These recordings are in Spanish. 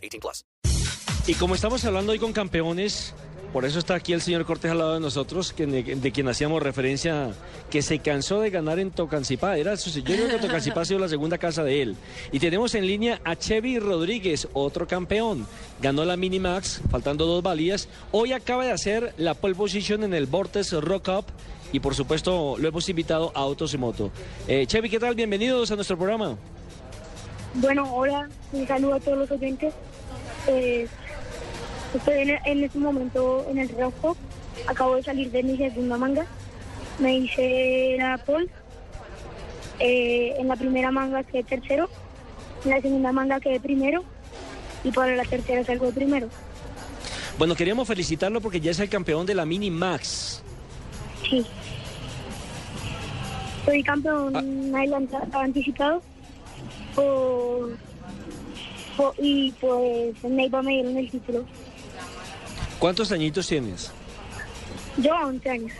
18 plus. Y como estamos hablando hoy con campeones, por eso está aquí el señor Cortés al lado de nosotros, que, de, quien hacíamos referencia, que se cansó de ganar en Tocancipá. Era su, yo creo que Tocancipá ha sido la segunda casa de él. Y tenemos en línea a Chevy Rodríguez, otro campeón. Ganó la Minimax, faltando dos valías. Hoy acaba de hacer la pole position en el Vortex Rock Up. Y por supuesto lo hemos invitado a Autos y Moto. Eh, Chevy, ¿qué tal? Bienvenidos a nuestro programa. Bueno, hola, un saludo a todos los oyentes. Eh, estoy en, este momento en el rojo. Acabo de salir de mi segunda manga. Me hice la pole. Eh, en la primera manga quedé tercero. En la segunda manga quedé primero. Y para la tercera salgo de primero. Bueno, queríamos felicitarlo porque ya es el campeón de la Mini Max. Sí. Soy campeón ah. anticipado y pues en Neiva me dieron el título. ¿Cuántos añitos tienes? Yo 11 años.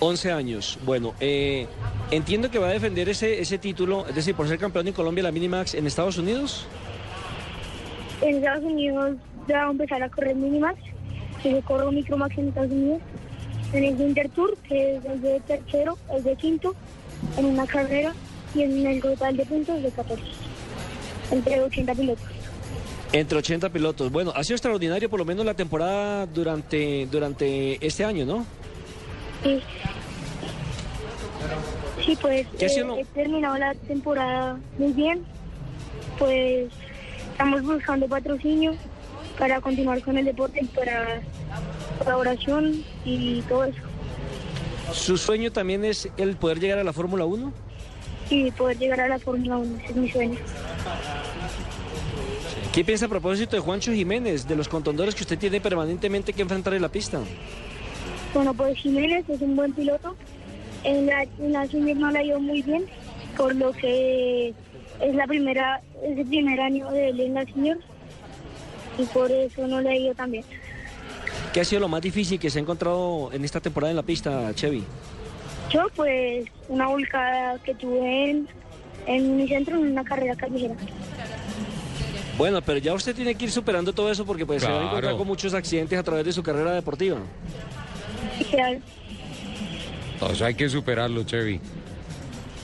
11 años. Bueno, eh, entiendo que va a defender ese, ese título, es decir, por ser campeón en Colombia la Minimax en Estados Unidos. En Estados Unidos ya voy a empezar a correr Minimax. Yo corro Micromax en Estados Unidos. En el Winter Tour, que es el de tercero, el de quinto, en una carrera y en el total de puntos de 14. Entre 80 pilotos. Entre 80 pilotos. Bueno, ha sido extraordinario por lo menos la temporada durante, durante este año, ¿no? Sí. Sí, pues eh, he terminado la temporada muy bien. Pues estamos buscando patrocinio para continuar con el deporte, para colaboración y todo eso. ¿Su sueño también es el poder llegar a la Fórmula 1? y poder llegar a la Fórmula 1, ese es mi sueño. ¿Qué piensa a propósito de Juancho Jiménez, de los contendores que usted tiene permanentemente que enfrentar en la pista? Bueno, pues Jiménez es un buen piloto. En la, en la no la ha ido muy bien, por lo que es la primera, es el primer año de él en la Senior y por eso no le ha ido tan bien. ¿Qué ha sido lo más difícil que se ha encontrado en esta temporada en la pista, Chevy? Yo, pues, una volcada que tuve en, mi centro en una carrera callejera. Bueno, pero ya usted tiene que ir superando todo eso porque pues se va a encontrar con muchos accidentes a través de su carrera deportiva. Claro. O sea, hay que superarlo, Chevy.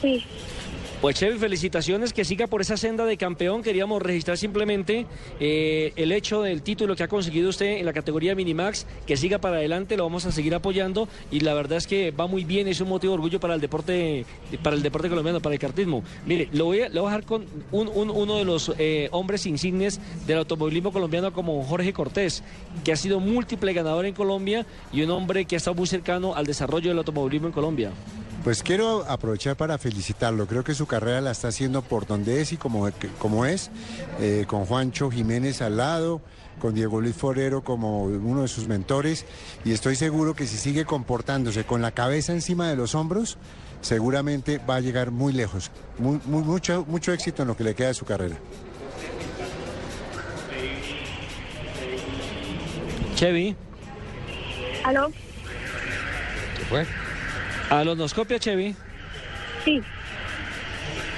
Sí. Pues Chevy, felicitaciones, que siga por esa senda de campeón. Queríamos registrar simplemente eh, el hecho del título que ha conseguido usted en la categoría Minimax, que siga para adelante, lo vamos a seguir apoyando y la verdad es que va muy bien, es un motivo de orgullo para el deporte, para el deporte colombiano, para el cartismo. Mire, lo voy a, lo dejar con uno de los eh, hombres insignes del automovilismo colombiano como Jorge Cortés, que ha sido múltiple ganador en Colombia y un hombre que ha estado muy cercano al desarrollo del automovilismo en Colombia. Pues quiero aprovechar para felicitarlo. Creo que su carrera la está haciendo por donde es y como, como es, eh, con Juancho Jiménez al lado, con Diego Luis Forero como uno de sus mentores. Y estoy seguro que si sigue comportándose con la cabeza encima de los hombros, seguramente va a llegar muy lejos. mucho, mucho éxito en lo que le queda de su carrera. Chevy. ¿Aló? ¿Qué fue? ¿A la Chevy? Sí.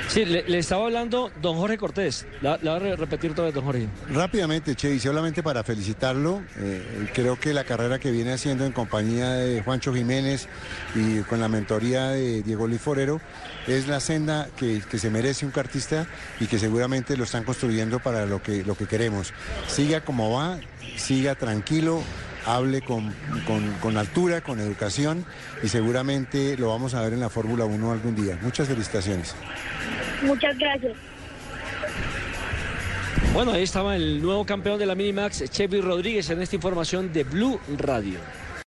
Sí, le, estaba hablando don Jorge Cortés. La, voy a repetir todo, don Jorge. Rápidamente, Chevy, solamente para felicitarlo. Eh, creo que la carrera que viene haciendo en compañía de Juancho Jiménez y con la mentoría de Diego Luis Forero es la senda que, se merece un cartista y que seguramente lo están construyendo para lo que, lo que queremos. Siga como va, siga tranquilo hable con, altura, con educación y seguramente lo vamos a ver en la Fórmula 1 algún día. Muchas felicitaciones. Muchas gracias. Bueno, ahí estaba el nuevo campeón de la Minimax, Chevy Rodríguez, en esta información de Blue Radio.